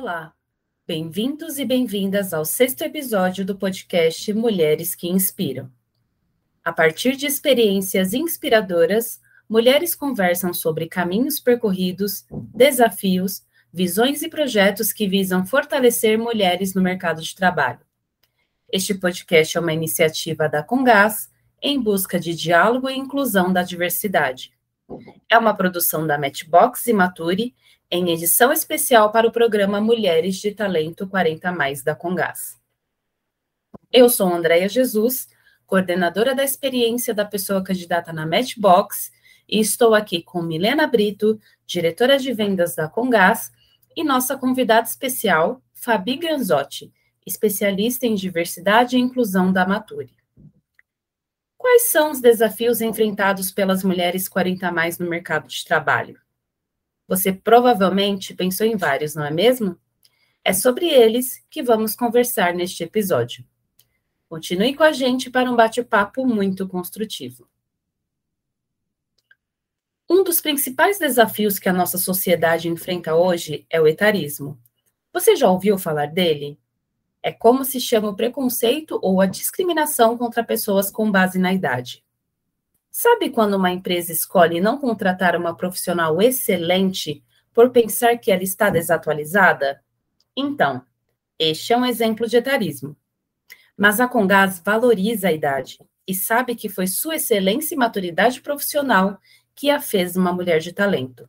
Olá, bem-vindos e bem-vindas ao sexto episódio do podcast Mulheres que Inspiram. A partir de experiências inspiradoras, mulheres conversam sobre caminhos percorridos, desafios, visões e projetos que visam fortalecer mulheres no mercado de trabalho. Este podcast é uma iniciativa da Congás em busca de diálogo e inclusão da diversidade. É uma produção da Matchbox e Mature em edição especial para o programa Mulheres de Talento 40 Mais da Congás. Eu sou Andréia Jesus, coordenadora da experiência da pessoa candidata na Matchbox, e estou aqui com Milena Brito, diretora de vendas da Congás, e nossa convidada especial, Fabi Granzotti, especialista em diversidade e inclusão da Mature. Quais são os desafios enfrentados pelas mulheres 40 mais no mercado de trabalho? Você provavelmente pensou em vários, não é mesmo? É sobre eles que vamos conversar neste episódio. Continue com a gente para um bate-papo muito construtivo. Um dos principais desafios que a nossa sociedade enfrenta hoje é o etarismo. Você já ouviu falar dele? É como se chama o preconceito ou a discriminação contra pessoas com base na idade. Sabe quando uma empresa escolhe não contratar uma profissional excelente por pensar que ela está desatualizada? Então, este é um exemplo de etarismo. Mas a Congás valoriza a idade e sabe que foi sua excelência e maturidade profissional que a fez uma mulher de talento.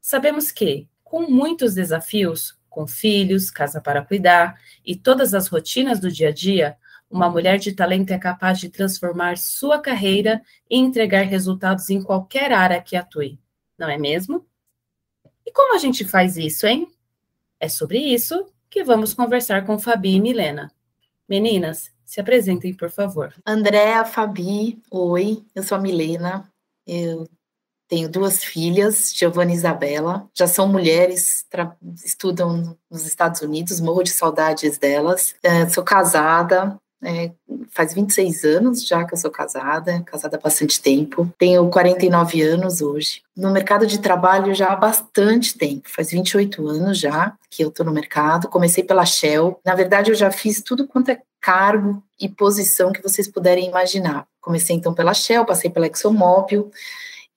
Sabemos que, com muitos desafios, com filhos, casa para cuidar e todas as rotinas do dia a dia, uma mulher de talento é capaz de transformar sua carreira e entregar resultados em qualquer área que atue, não é mesmo? E como a gente faz isso, hein? É sobre isso que vamos conversar com Fabi e Milena. Meninas, se apresentem, por favor. Andréa, Fabi, oi, eu sou a Milena, eu tenho duas filhas, Giovana e Isabela, já são mulheres, estudam nos Estados Unidos, morro de saudades delas. É, sou casada, é, faz 26 anos já que eu sou casada, casada há bastante tempo. Tenho 49 anos hoje. No mercado de trabalho já há bastante tempo, faz 28 anos já que eu estou no mercado. Comecei pela Shell. Na verdade, eu já fiz tudo quanto é cargo e posição que vocês puderem imaginar. Comecei então pela Shell, passei pela ExxonMobil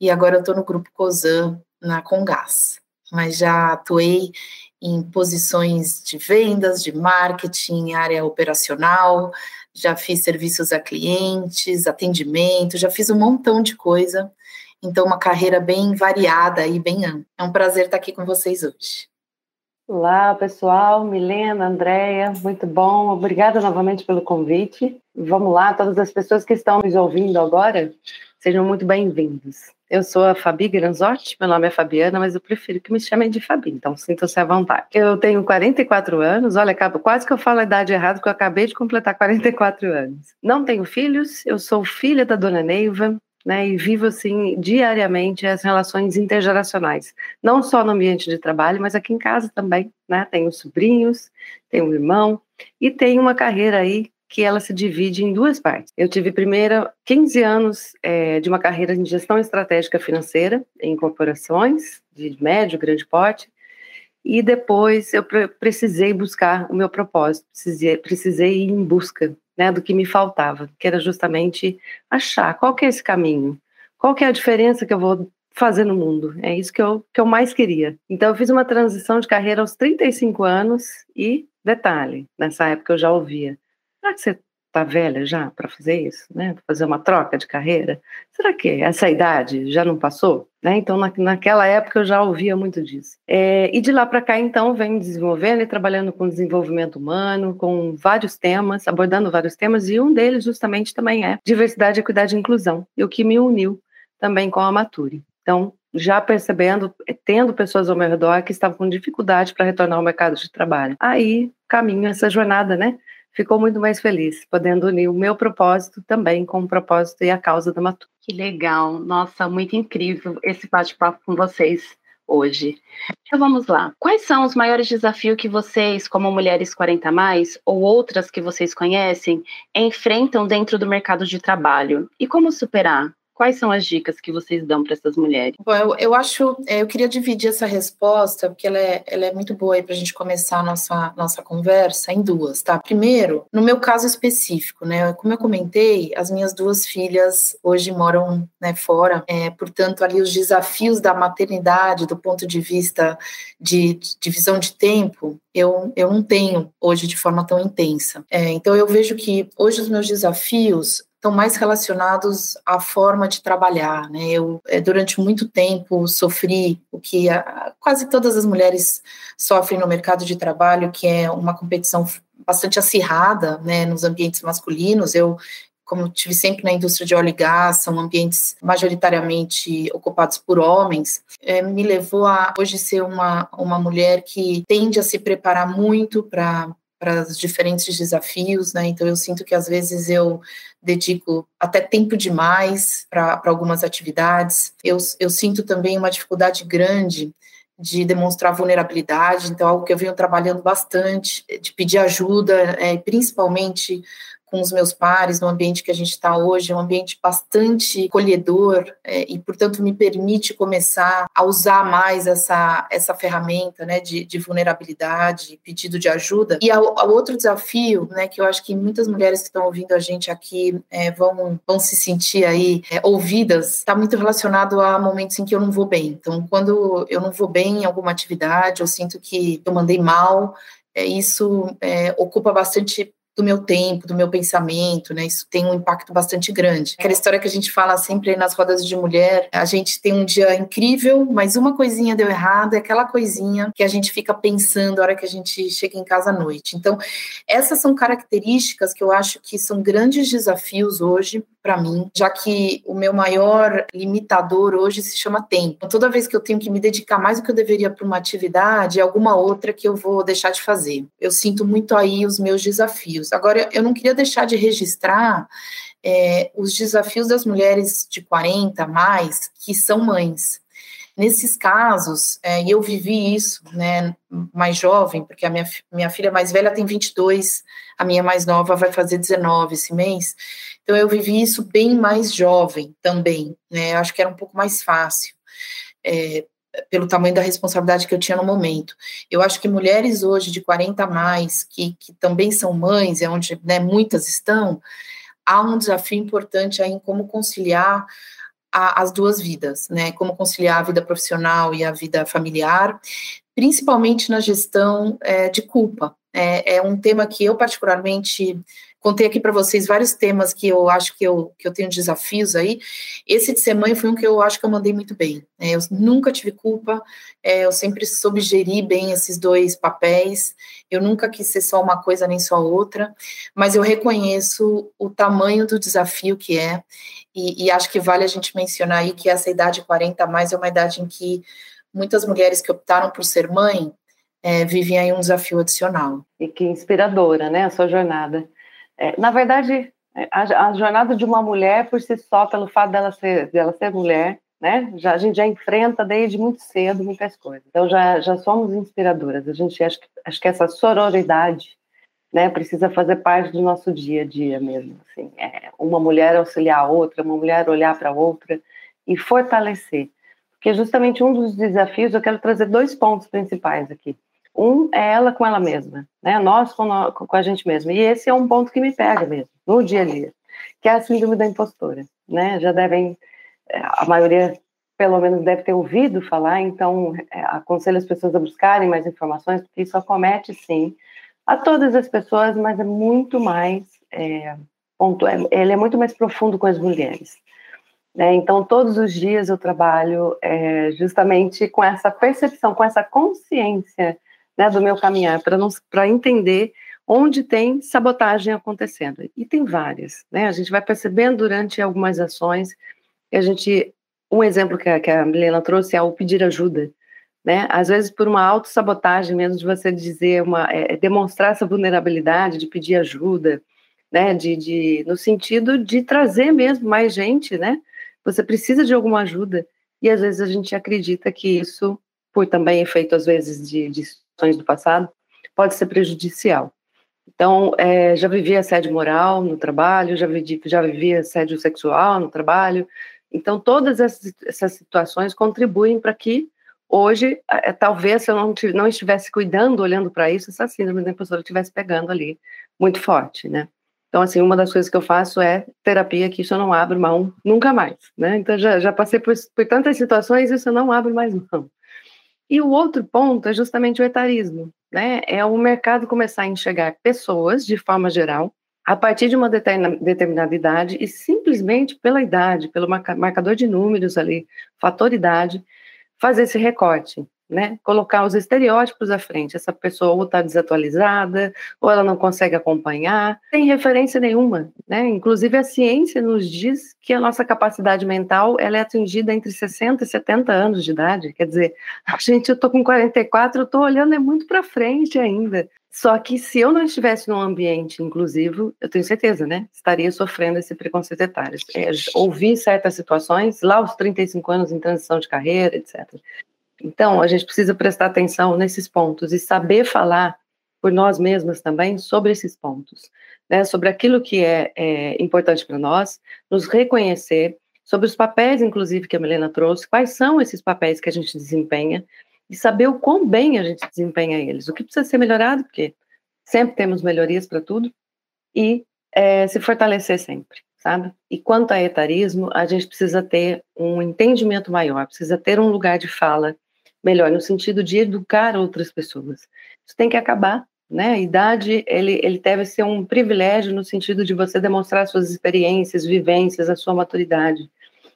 e agora eu estou no grupo Cosan na Congás. Mas já atuei em posições de vendas, de marketing, área operacional, já fiz serviços a clientes, atendimento, já fiz um montão de coisa. Então, uma carreira bem variada e bem ampla. É um prazer estar aqui com vocês hoje. Olá, pessoal. Milena, Andréia, muito bom. Obrigada novamente pelo convite. Vamos lá, todas as pessoas que estão nos ouvindo agora, sejam muito bem-vindos. Eu sou a Fabi Granzotti, meu nome é Fabiana, mas eu prefiro que me chamem de Fabi, então sintam-se à vontade. Eu tenho 44 anos, olha, quase que eu falo a idade errada, porque eu acabei de completar 44 anos. Não tenho filhos, eu sou filha da dona Neiva, né, e vivo assim diariamente as relações intergeracionais, não só no ambiente de trabalho, mas aqui em casa também, né? Tenho sobrinhos, tenho um irmão e tenho uma carreira aí que ela se divide em duas partes. Eu tive primeiro 15 anos é, de uma carreira em gestão estratégica financeira em corporações de médio, grande porte, e depois eu precisei buscar o meu propósito, precisei, precisei ir em busca né, do que me faltava, que era justamente achar qual que é esse caminho, qual que é a diferença que eu vou fazer no mundo. É isso que eu, que eu mais queria. Então, eu fiz uma transição de carreira aos 35 anos e, detalhe, nessa época eu já ouvia, Será que você está velha já para fazer isso, né? Fazer uma troca de carreira? Será que essa idade já não passou? Né? Então, na, naquela época eu já ouvia muito disso. É, e de lá para cá, então, venho desenvolvendo e trabalhando com desenvolvimento humano, com vários temas, abordando vários temas, e um deles justamente também é diversidade, equidade e inclusão, e o que me uniu também com a Mature. Então, já percebendo, tendo pessoas ao meu redor que estavam com dificuldade para retornar ao mercado de trabalho. Aí, caminho essa jornada, né? Ficou muito mais feliz, podendo unir o meu propósito também com o propósito e a causa da Matu. Que legal, nossa, muito incrível esse bate-papo com vocês hoje. Então vamos lá. Quais são os maiores desafios que vocês, como mulheres 40 mais, ou outras que vocês conhecem, enfrentam dentro do mercado de trabalho? E como superar? Quais são as dicas que vocês dão para essas mulheres? Bom, eu, eu acho, é, eu queria dividir essa resposta, porque ela é, ela é muito boa para a gente começar a nossa, nossa conversa em duas, tá? Primeiro, no meu caso específico, né? Como eu comentei, as minhas duas filhas hoje moram né, fora, é, portanto, ali os desafios da maternidade, do ponto de vista de divisão de, de tempo, eu, eu não tenho hoje de forma tão intensa. É, então, eu vejo que hoje os meus desafios estão mais relacionados à forma de trabalhar, né? Eu é, durante muito tempo sofri o que a, quase todas as mulheres sofrem no mercado de trabalho, que é uma competição bastante acirrada, né, nos ambientes masculinos. Eu como tive sempre na indústria de óleo e gás, são ambientes majoritariamente ocupados por homens, é, me levou a hoje ser uma, uma mulher que tende a se preparar muito para para os diferentes desafios, né? Então eu sinto que às vezes eu dedico até tempo demais para algumas atividades. Eu, eu sinto também uma dificuldade grande de demonstrar vulnerabilidade, então algo que eu venho trabalhando bastante, de pedir ajuda, é, principalmente com os meus pares no ambiente que a gente está hoje, é um ambiente bastante colhedor é, e, portanto, me permite começar a usar mais essa, essa ferramenta né, de, de vulnerabilidade, pedido de ajuda. E ao, ao, outro desafio, né, que eu acho que muitas mulheres que estão ouvindo a gente aqui é, vão, vão se sentir aí é, ouvidas, está muito relacionado a momentos em que eu não vou bem. Então, quando eu não vou bem em alguma atividade, eu sinto que eu mandei mal, é, isso é, ocupa bastante do meu tempo, do meu pensamento, né? Isso tem um impacto bastante grande. Aquela história que a gente fala sempre nas rodas de mulher, a gente tem um dia incrível, mas uma coisinha deu errado, é aquela coisinha que a gente fica pensando a hora que a gente chega em casa à noite. Então, essas são características que eu acho que são grandes desafios hoje para mim, já que o meu maior limitador hoje se chama tempo. Então, toda vez que eu tenho que me dedicar mais do que eu deveria para uma atividade, é alguma outra que eu vou deixar de fazer. Eu sinto muito aí os meus desafios. Agora, eu não queria deixar de registrar é, os desafios das mulheres de 40 a mais que são mães. Nesses casos, é, eu vivi isso, né, mais jovem, porque a minha, minha filha mais velha tem 22, a minha mais nova vai fazer 19 esse mês, então eu vivi isso bem mais jovem também, né, eu acho que era um pouco mais fácil, é, pelo tamanho da responsabilidade que eu tinha no momento. Eu acho que mulheres hoje de 40 a mais, que, que também são mães, é onde né, muitas estão, há um desafio importante aí em como conciliar a, as duas vidas, né? Como conciliar a vida profissional e a vida familiar, principalmente na gestão é, de culpa. É, é um tema que eu particularmente Contei aqui para vocês vários temas que eu acho que eu, que eu tenho desafios aí. Esse de ser mãe foi um que eu acho que eu mandei muito bem. Né? Eu nunca tive culpa, é, eu sempre soube gerir bem esses dois papéis. Eu nunca quis ser só uma coisa nem só outra, mas eu reconheço o tamanho do desafio que é, e, e acho que vale a gente mencionar aí que essa idade 40 a mais é uma idade em que muitas mulheres que optaram por ser mãe é, vivem aí um desafio adicional. E que inspiradora, né, a sua jornada. É, na verdade, é, a, a, jornada de uma mulher por si só, pelo fato dela ser, dela ser mulher, né? Já, a gente já enfrenta desde muito cedo muitas coisas. Então já, já somos inspiradoras. A gente acha acho que essa sororidade, né, precisa fazer parte do nosso dia a dia mesmo. Assim, é, uma mulher auxiliar a outra, uma mulher olhar para outra e fortalecer. Porque justamente um dos desafios, eu quero trazer dois pontos principais aqui. Um é ela com ela mesma, né? Nós com, nós, com a gente mesma. E esse é um ponto que me pega mesmo, no dia a dia, que é a síndrome da impostora, né? Já devem, é, a maioria, pelo menos, deve ter ouvido falar, então é, aconselho as pessoas a buscarem mais informações, porque isso acomete, sim, a todas as pessoas, mas é muito mais, é, ponto, é, ele é muito mais profundo com as mulheres. Né? Então, todos os dias eu trabalho é, justamente com essa percepção, com essa consciência né, do meu caminhar, para entender onde tem sabotagem acontecendo. E tem várias, né? A gente vai percebendo durante algumas ações, a gente, um exemplo que a, que a Milena trouxe é o pedir ajuda, né? Às vezes por uma autossabotagem mesmo, de você dizer, uma, é, é, demonstrar essa vulnerabilidade, de pedir ajuda, né? De, de, no sentido de trazer mesmo mais gente, né? Você precisa de alguma ajuda, e às vezes a gente acredita que isso, por também efeito às vezes de, de do passado, pode ser prejudicial. Então, é, já vivi assédio moral no trabalho, já vivi, já vivi assédio sexual no trabalho, Então, todas essas, essas situações contribuem para que hoje, é, talvez, se eu não, não estivesse cuidando, olhando para isso, essa síndrome da impostora estivesse pegando ali muito forte, né? Então, assim, uma das coisas que eu faço é terapia, que isso eu não abro mão nunca mais, né? Então, já, já passei por, por tantas situações, isso eu não abro mais mão. E o outro ponto é justamente o etarismo, né? É o mercado começar a enxergar pessoas, de forma geral, a partir de uma determinada idade e simplesmente pela idade, pelo marcador de números ali, fator idade, fazer esse recorte né? Colocar os estereótipos à frente. Essa pessoa ou está desatualizada, ou ela não consegue acompanhar, sem referência nenhuma, né? Inclusive a ciência nos diz que a nossa capacidade mental ela é atingida entre 60 e 70 anos de idade. Quer dizer, a gente, eu tô com 44, eu tô olhando é muito para frente ainda. Só que se eu não estivesse num ambiente inclusivo, eu tenho certeza, né? Estaria sofrendo esse preconceito etário. É, ouvi certas situações, lá aos 35 anos em transição de carreira, etc. Então, a gente precisa prestar atenção nesses pontos e saber falar por nós mesmas também sobre esses pontos, né? Sobre aquilo que é, é importante para nós, nos reconhecer, sobre os papéis, inclusive, que a Milena trouxe, quais são esses papéis que a gente desempenha e saber o quão bem a gente desempenha eles, o que precisa ser melhorado, porque sempre temos melhorias para tudo, e é, se fortalecer sempre, sabe? E quanto a etarismo, a gente precisa ter um entendimento maior, precisa ter um lugar de fala melhor, no sentido de educar outras pessoas. Isso tem que acabar, né? A idade, ele, ele deve ser um privilégio no sentido de você demonstrar suas experiências, vivências, a sua maturidade.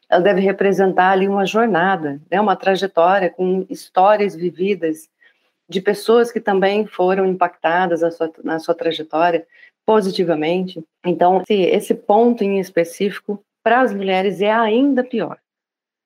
Ela deve representar ali uma jornada, né? uma trajetória com histórias vividas de pessoas que também foram impactadas na sua, na sua trajetória positivamente. Então, esse, esse ponto em específico, para as mulheres, é ainda pior.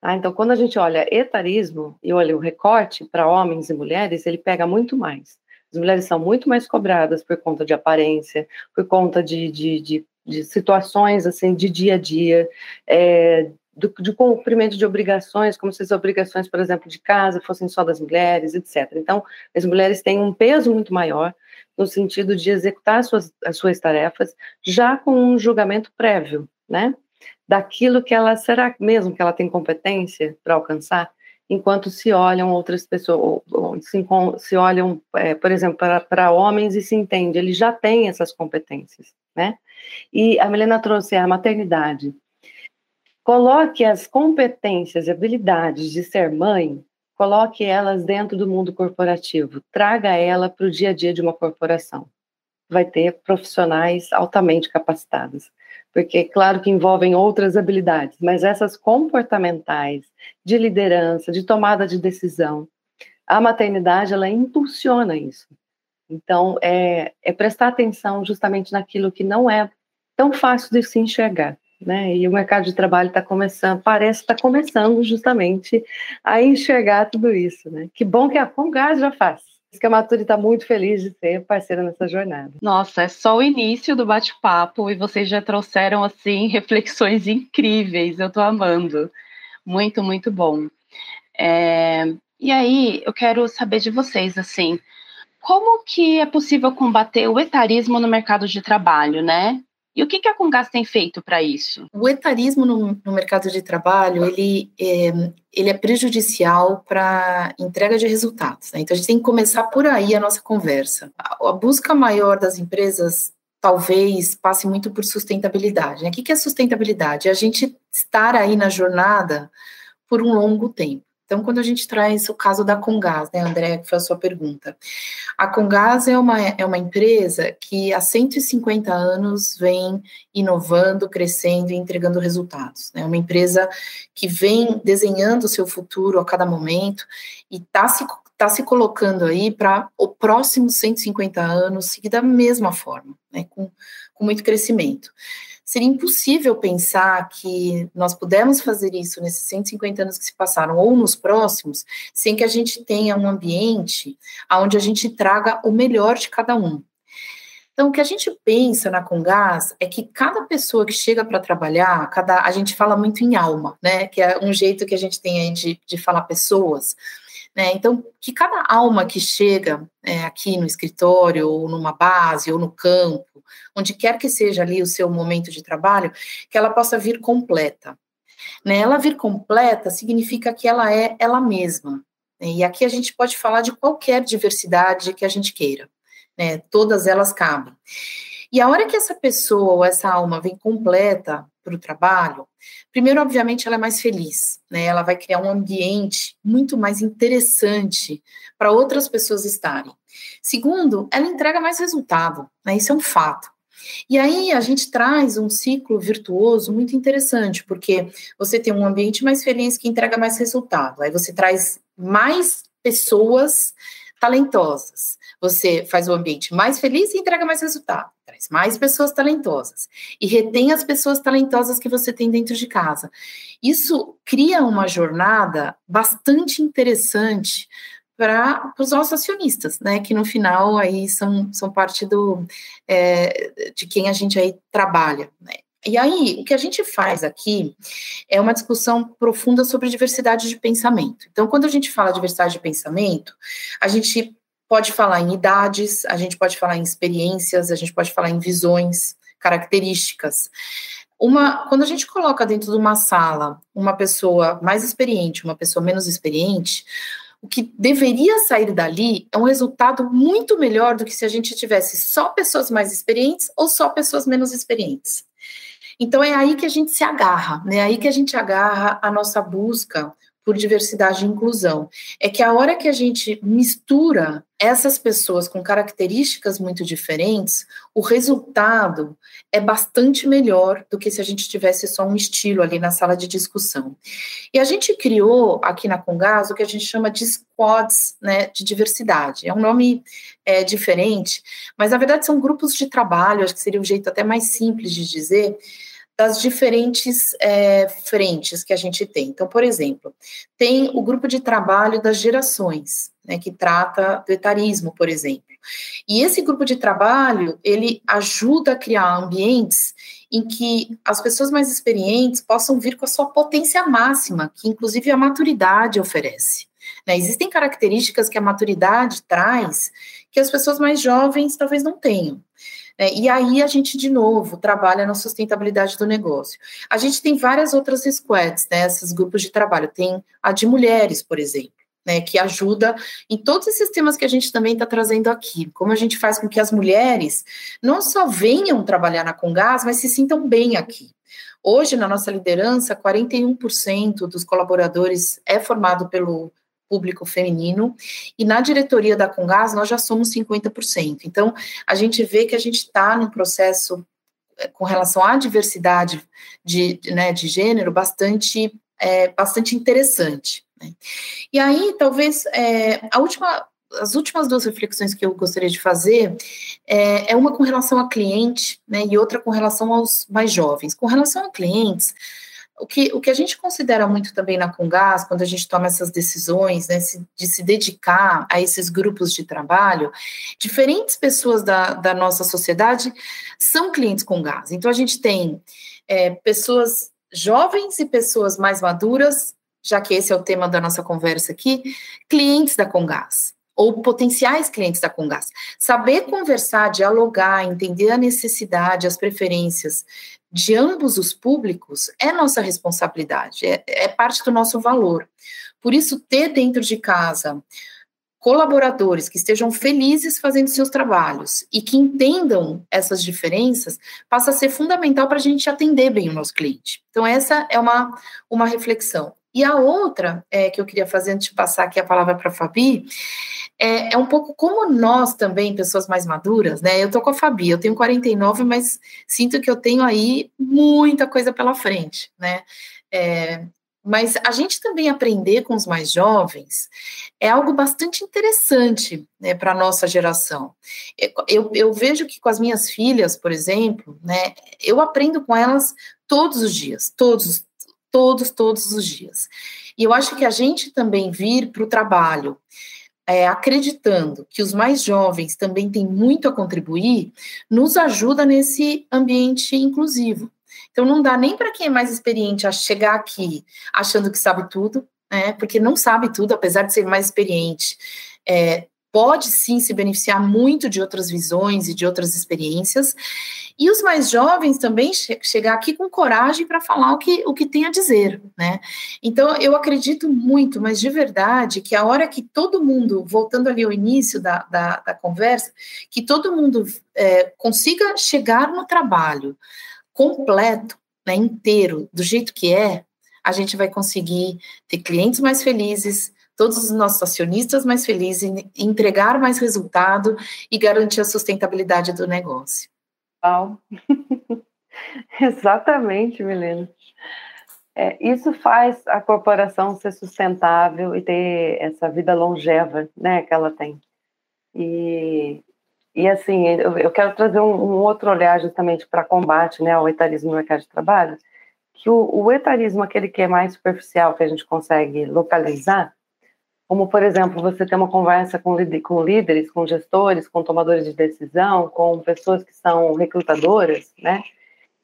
Tá? Então, quando a gente olha etarismo e olha o recorte para homens e mulheres, ele pega muito mais. As mulheres são muito mais cobradas por conta de aparência, por conta de, de, de, de situações assim de dia a dia, é, do, de cumprimento de obrigações, como se as obrigações, por exemplo, de casa fossem só das mulheres, etc. Então, as mulheres têm um peso muito maior no sentido de executar as suas, as suas tarefas já com um julgamento prévio, né? Daquilo que ela será mesmo que ela tem competência para alcançar, enquanto se olham outras pessoas, se, se olham, é, por exemplo, para, para homens e se entende, ele já tem essas competências, né? E a Milena trouxe a maternidade. Coloque as competências e habilidades de ser mãe, coloque elas dentro do mundo corporativo, traga ela para o dia a dia de uma corporação. Vai ter profissionais altamente capacitados porque claro que envolvem outras habilidades, mas essas comportamentais, de liderança, de tomada de decisão, a maternidade ela impulsiona isso. Então é, é prestar atenção justamente naquilo que não é tão fácil de se enxergar. Né? E o mercado de trabalho está começando, parece estar tá começando justamente a enxergar tudo isso, né? Que bom que a Fungás já faz que a Maturi está muito feliz de ser parceira nessa jornada. Nossa, é só o início do bate-papo e vocês já trouxeram assim reflexões incríveis. Eu estou amando, muito, muito bom. É... E aí, eu quero saber de vocês assim, como que é possível combater o etarismo no mercado de trabalho, né? E o que, que a Congas tem feito para isso? O etarismo no, no, mercado de trabalho, ele é, ele é prejudicial para entrega de resultados. Né? Então, a gente tem que começar por aí a nossa conversa. A, a busca maior das empresas talvez passe muito por sustentabilidade. Né? O que, que é sustentabilidade? É a gente estar aí na jornada por um longo tempo. Então, quando a gente traz o caso da Congás, né, André, que foi a sua pergunta. A Congás é uma, é uma empresa que há 150 anos vem inovando, crescendo e entregando resultados. É né? uma empresa que vem desenhando o seu futuro a cada momento e está se, tá se colocando aí para o próximo 150 anos seguir da mesma forma, né, com, com muito crescimento seria impossível pensar que nós pudemos fazer isso nesses 150 anos que se passaram ou nos próximos, sem que a gente tenha um ambiente onde a gente traga o melhor de cada um. Então, o que a gente pensa na Congás é que cada pessoa que chega para trabalhar, cada, a gente fala muito em alma, né? Que é um jeito que a gente tem aí de, de falar pessoas. Né? Então, que cada alma que chega é, aqui no escritório, ou numa base, ou no campo, onde quer que seja ali o seu momento de trabalho, que ela possa vir completa. Né? Ela vir completa significa que ela é ela mesma. Né? E aqui a gente pode falar de qualquer diversidade que a gente queira. Né? Todas elas cabem. E a hora que essa pessoa ou essa alma vem completa para o trabalho, primeiro, obviamente, ela é mais feliz, né? Ela vai criar um ambiente muito mais interessante para outras pessoas estarem. Segundo, ela entrega mais resultado, né? Isso é um fato. E aí a gente traz um ciclo virtuoso muito interessante, porque você tem um ambiente mais feliz que entrega mais resultado. Aí você traz mais pessoas talentosas. Você faz o ambiente mais feliz e entrega mais resultado. Traz mais pessoas talentosas. E retém as pessoas talentosas que você tem dentro de casa. Isso cria uma jornada bastante interessante para os nossos acionistas, né, que no final aí são, são parte do, é, de quem a gente aí trabalha, né. E aí, o que a gente faz aqui é uma discussão profunda sobre diversidade de pensamento. Então, quando a gente fala diversidade de pensamento, a gente pode falar em idades, a gente pode falar em experiências, a gente pode falar em visões, características. Uma, quando a gente coloca dentro de uma sala uma pessoa mais experiente, uma pessoa menos experiente, o que deveria sair dali é um resultado muito melhor do que se a gente tivesse só pessoas mais experientes ou só pessoas menos experientes. Então é aí que a gente se agarra, né? É aí que a gente agarra a nossa busca por diversidade e inclusão. É que a hora que a gente mistura essas pessoas com características muito diferentes, o resultado é bastante melhor do que se a gente tivesse só um estilo ali na sala de discussão. E a gente criou aqui na Congas o que a gente chama de squads né, de diversidade. É um nome é, diferente, mas na verdade são grupos de trabalho, acho que seria um jeito até mais simples de dizer, das diferentes é, frentes que a gente tem. Então, por exemplo, tem o grupo de trabalho das gerações, né, que trata do etarismo, por exemplo. E esse grupo de trabalho, ele ajuda a criar ambientes em que as pessoas mais experientes possam vir com a sua potência máxima, que inclusive a maturidade oferece. Né? Existem características que a maturidade traz que as pessoas mais jovens talvez não tenham. É, e aí a gente, de novo, trabalha na sustentabilidade do negócio. A gente tem várias outras squads, né, esses grupos de trabalho. Tem a de mulheres, por exemplo. Né, que ajuda em todos esses temas que a gente também está trazendo aqui. Como a gente faz com que as mulheres não só venham trabalhar na Congás, mas se sintam bem aqui. Hoje, na nossa liderança, 41% dos colaboradores é formado pelo público feminino, e na diretoria da Congás nós já somos 50%. Então, a gente vê que a gente está num processo eh, com relação à diversidade de, né, de gênero bastante, é, bastante interessante. Né? E aí, talvez, é, a última, as últimas duas reflexões que eu gostaria de fazer é, é, uma com relação a cliente, né, e outra com relação aos mais jovens. Com relação a clientes, o que, o que a gente considera muito também na Congás, quando a gente toma essas decisões, né, de se dedicar a esses grupos de trabalho, diferentes pessoas da, da nossa sociedade são clientes Congás. Então, a gente tem é, pessoas jovens e pessoas mais maduras, já que esse é o tema da nossa conversa aqui, clientes da Congás ou potenciais clientes da Congás. Saber conversar, dialogar, entender a necessidade, as preferências de ambos os públicos é nossa responsabilidade, é, é parte do nosso valor. Por isso, ter dentro de casa colaboradores que estejam felizes fazendo seus trabalhos e que entendam essas diferenças passa a ser fundamental para a gente atender bem o nosso cliente. Então, essa é uma, uma reflexão. E a outra é, que eu queria fazer antes de passar aqui a palavra para a Fabi é, é, um pouco como nós também, pessoas mais maduras, né? Eu tô com a Fabi, eu tenho 49, mas sinto que eu tenho aí muita coisa pela frente, né? É, mas a gente também aprender com os mais jovens é algo bastante interessante né, para a nossa geração. Eu, eu, vejo que com as minhas filhas, por exemplo, né, eu aprendo com elas todos os dias, todos, todos, todos os dias. E eu acho que a gente também vir para o trabalho é, acreditando que os mais jovens também têm muito a contribuir, nos ajuda nesse ambiente inclusivo. Então, não dá nem para quem é mais experiente a chegar aqui achando que sabe tudo, né, porque não sabe tudo, apesar de ser mais experiente. É, pode sim se beneficiar muito de outras visões e de outras experiências. E os mais jovens também che chegar aqui com coragem para falar o que, o que tem a dizer, né? Então, eu acredito muito, mas de verdade, que a hora que todo mundo, voltando ali ao início da, da, da conversa, que todo mundo é, consiga chegar no trabalho completo, né, inteiro, do jeito que é, a gente vai conseguir ter clientes mais felizes, todos os nossos acionistas mais felizes, entregar mais resultado e garantir a sustentabilidade do negócio. Wow. Exatamente, Milena. É, isso faz a corporação ser sustentável e ter essa vida longeva, né, que ela tem. E, e assim, eu, eu quero trazer um, um, outro olhar justamente para combate, né, ao etarismo no mercado de trabalho, que o, o etarismo, aquele que é mais superficial, que a gente consegue localizar, como, por exemplo, você ter uma conversa com, com líderes, com gestores, com tomadores de decisão, com pessoas que são recrutadoras, né?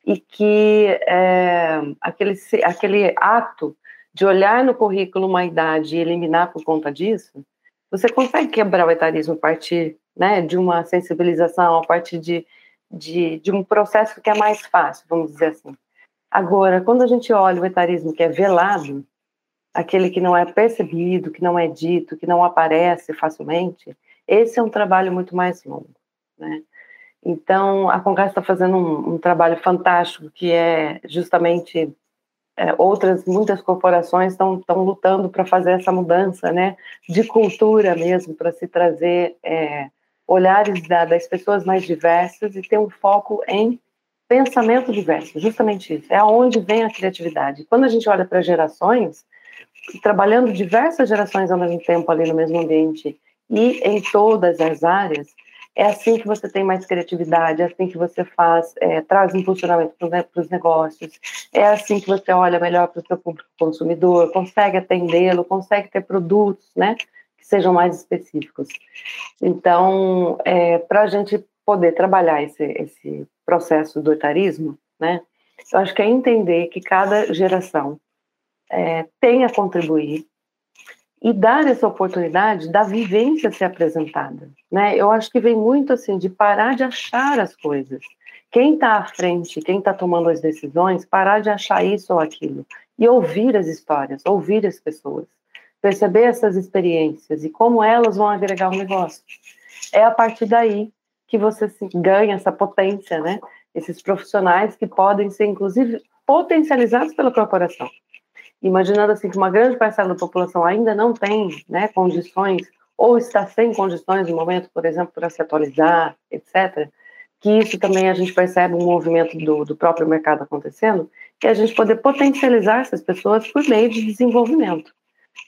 E que é, aquele, aquele ato de olhar no currículo uma idade e eliminar por conta disso, você consegue quebrar o etarismo a partir né, de uma sensibilização, a partir de, de, de um processo que é mais fácil, vamos dizer assim. Agora, quando a gente olha o etarismo que é velado, aquele que não é percebido, que não é dito, que não aparece facilmente, esse é um trabalho muito mais longo, né? Então, a Congress está fazendo um, um, trabalho fantástico, que é justamente é, outras, muitas corporações estão lutando para fazer essa mudança, né, de cultura mesmo, para se trazer é, olhares da, das pessoas mais diversas e ter um foco em pensamento diverso, justamente isso, é aonde vem a criatividade. Quando a gente olha para gerações, trabalhando diversas gerações ao mesmo tempo ali no mesmo ambiente e em todas as áreas, é assim que você tem mais criatividade, é assim que você faz, é, traz impulsionamento para os negócios, é assim que você olha melhor para o seu público consumidor, consegue atendê-lo, consegue ter produtos, né, que sejam mais específicos. Então, é, para a gente poder trabalhar esse, esse processo do etarismo, né, eu acho que é entender que cada geração é, tem a contribuir e dar essa oportunidade da vivência ser apresentada, né? Eu acho que vem muito assim de parar de achar as coisas. Quem está à frente, quem está tomando as decisões, parar de achar isso ou aquilo e ouvir as histórias, ouvir as pessoas, perceber essas experiências e como elas vão agregar o negócio. É a partir daí que você ganha essa potência, né? Esses profissionais que podem ser, inclusive, potencializados pela corporação imaginando assim que uma grande parcela da população ainda não tem né, condições ou está sem condições no momento, por exemplo, para se atualizar, etc., que isso também a gente percebe um movimento do, do próprio mercado acontecendo, que é a gente poder potencializar essas pessoas por meio de desenvolvimento,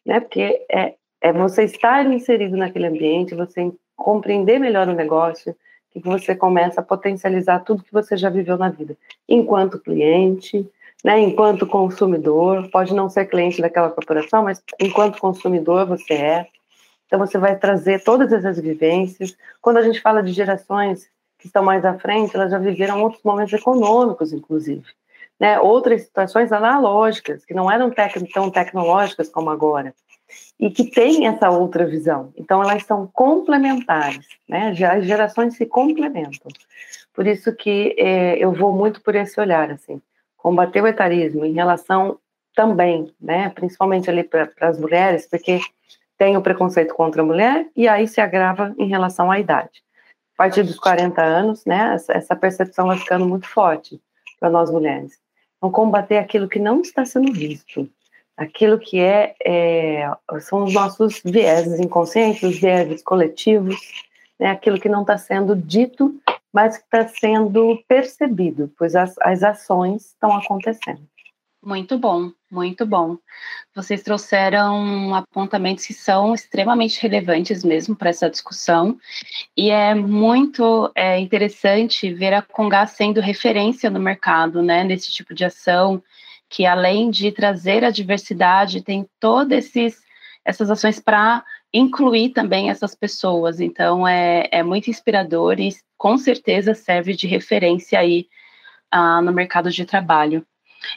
né? Porque é, é você estar inserido naquele ambiente, você compreender melhor o negócio, que você começa a potencializar tudo que você já viveu na vida, enquanto cliente, né, enquanto consumidor, pode não ser cliente daquela corporação, mas enquanto consumidor você é. Então você vai trazer todas essas vivências. Quando a gente fala de gerações que estão mais à frente, elas já viveram outros momentos econômicos, inclusive. Né, outras situações analógicas, que não eram tec tão tecnológicas como agora, e que têm essa outra visão. Então, elas são complementares, né? as gerações se complementam. Por isso que é, eu vou muito por esse olhar, assim combater o etarismo em relação também, né, principalmente ali para as mulheres, porque tem o preconceito contra a mulher e aí se agrava em relação à idade. A partir dos 40 anos, né, essa percepção vai ficando muito forte para nós mulheres. Então, combater aquilo que não está sendo visto, aquilo que é, é são os nossos vieses inconscientes, os vieses coletivos, né, aquilo que não está sendo dito mas que está sendo percebido, pois as, as ações estão acontecendo. Muito bom, muito bom. Vocês trouxeram apontamentos que são extremamente relevantes mesmo para essa discussão, e é muito é, interessante ver a Congá sendo referência no mercado, né, nesse tipo de ação, que além de trazer a diversidade, tem todas essas ações para incluir também essas pessoas. Então, é, é muito inspirador e com certeza serve de referência aí ah, no mercado de trabalho.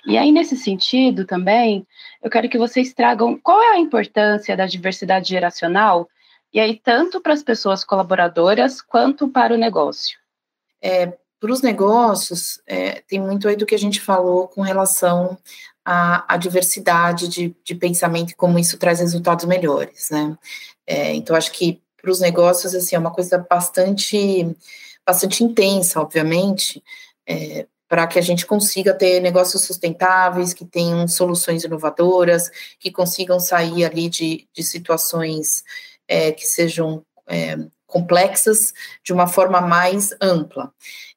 E aí, nesse sentido também, eu quero que vocês tragam qual é a importância da diversidade geracional E aí, tanto para as pessoas colaboradoras quanto para o negócio? É, para os negócios, é, tem muito aí do que a gente falou com relação à, à diversidade de, de, pensamento e como isso traz resultados melhores, né? É, então, acho que para os negócios, assim, é uma coisa bastante, bastante intensa, obviamente, é, para que a gente consiga ter negócios sustentáveis, que tenham soluções inovadoras, que consigam sair ali de, de situações é, que sejam é, complexas de uma forma mais ampla.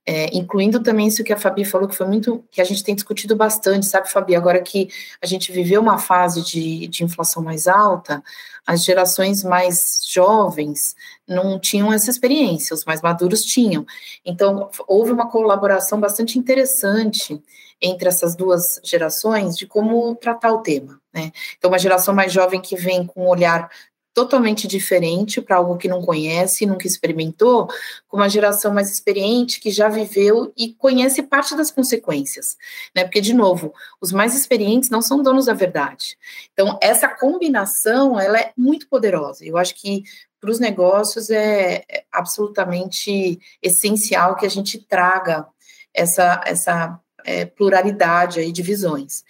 É, incluindo também isso que a Fabi falou, que foi muito, que a gente tem discutido bastante, sabe, Fabi, agora que a gente viveu uma fase de, de inflação mais alta, as gerações mais jovens não tinham essa experiência, os mais maduros tinham. Então, houve uma colaboração bastante interessante entre essas duas gerações de como tratar o tema, né? Então, uma geração mais jovem que vem com um olhar totalmente diferente para algo que não conhece, nunca experimentou, com uma geração mais experiente que já viveu e conhece parte das consequências, né? Porque de novo, os mais experientes não são donos da verdade. Então, essa combinação, ela é muito poderosa. Eu acho que para os negócios é, é absolutamente essencial que a gente traga essa essa é, pluralidade aí de visões.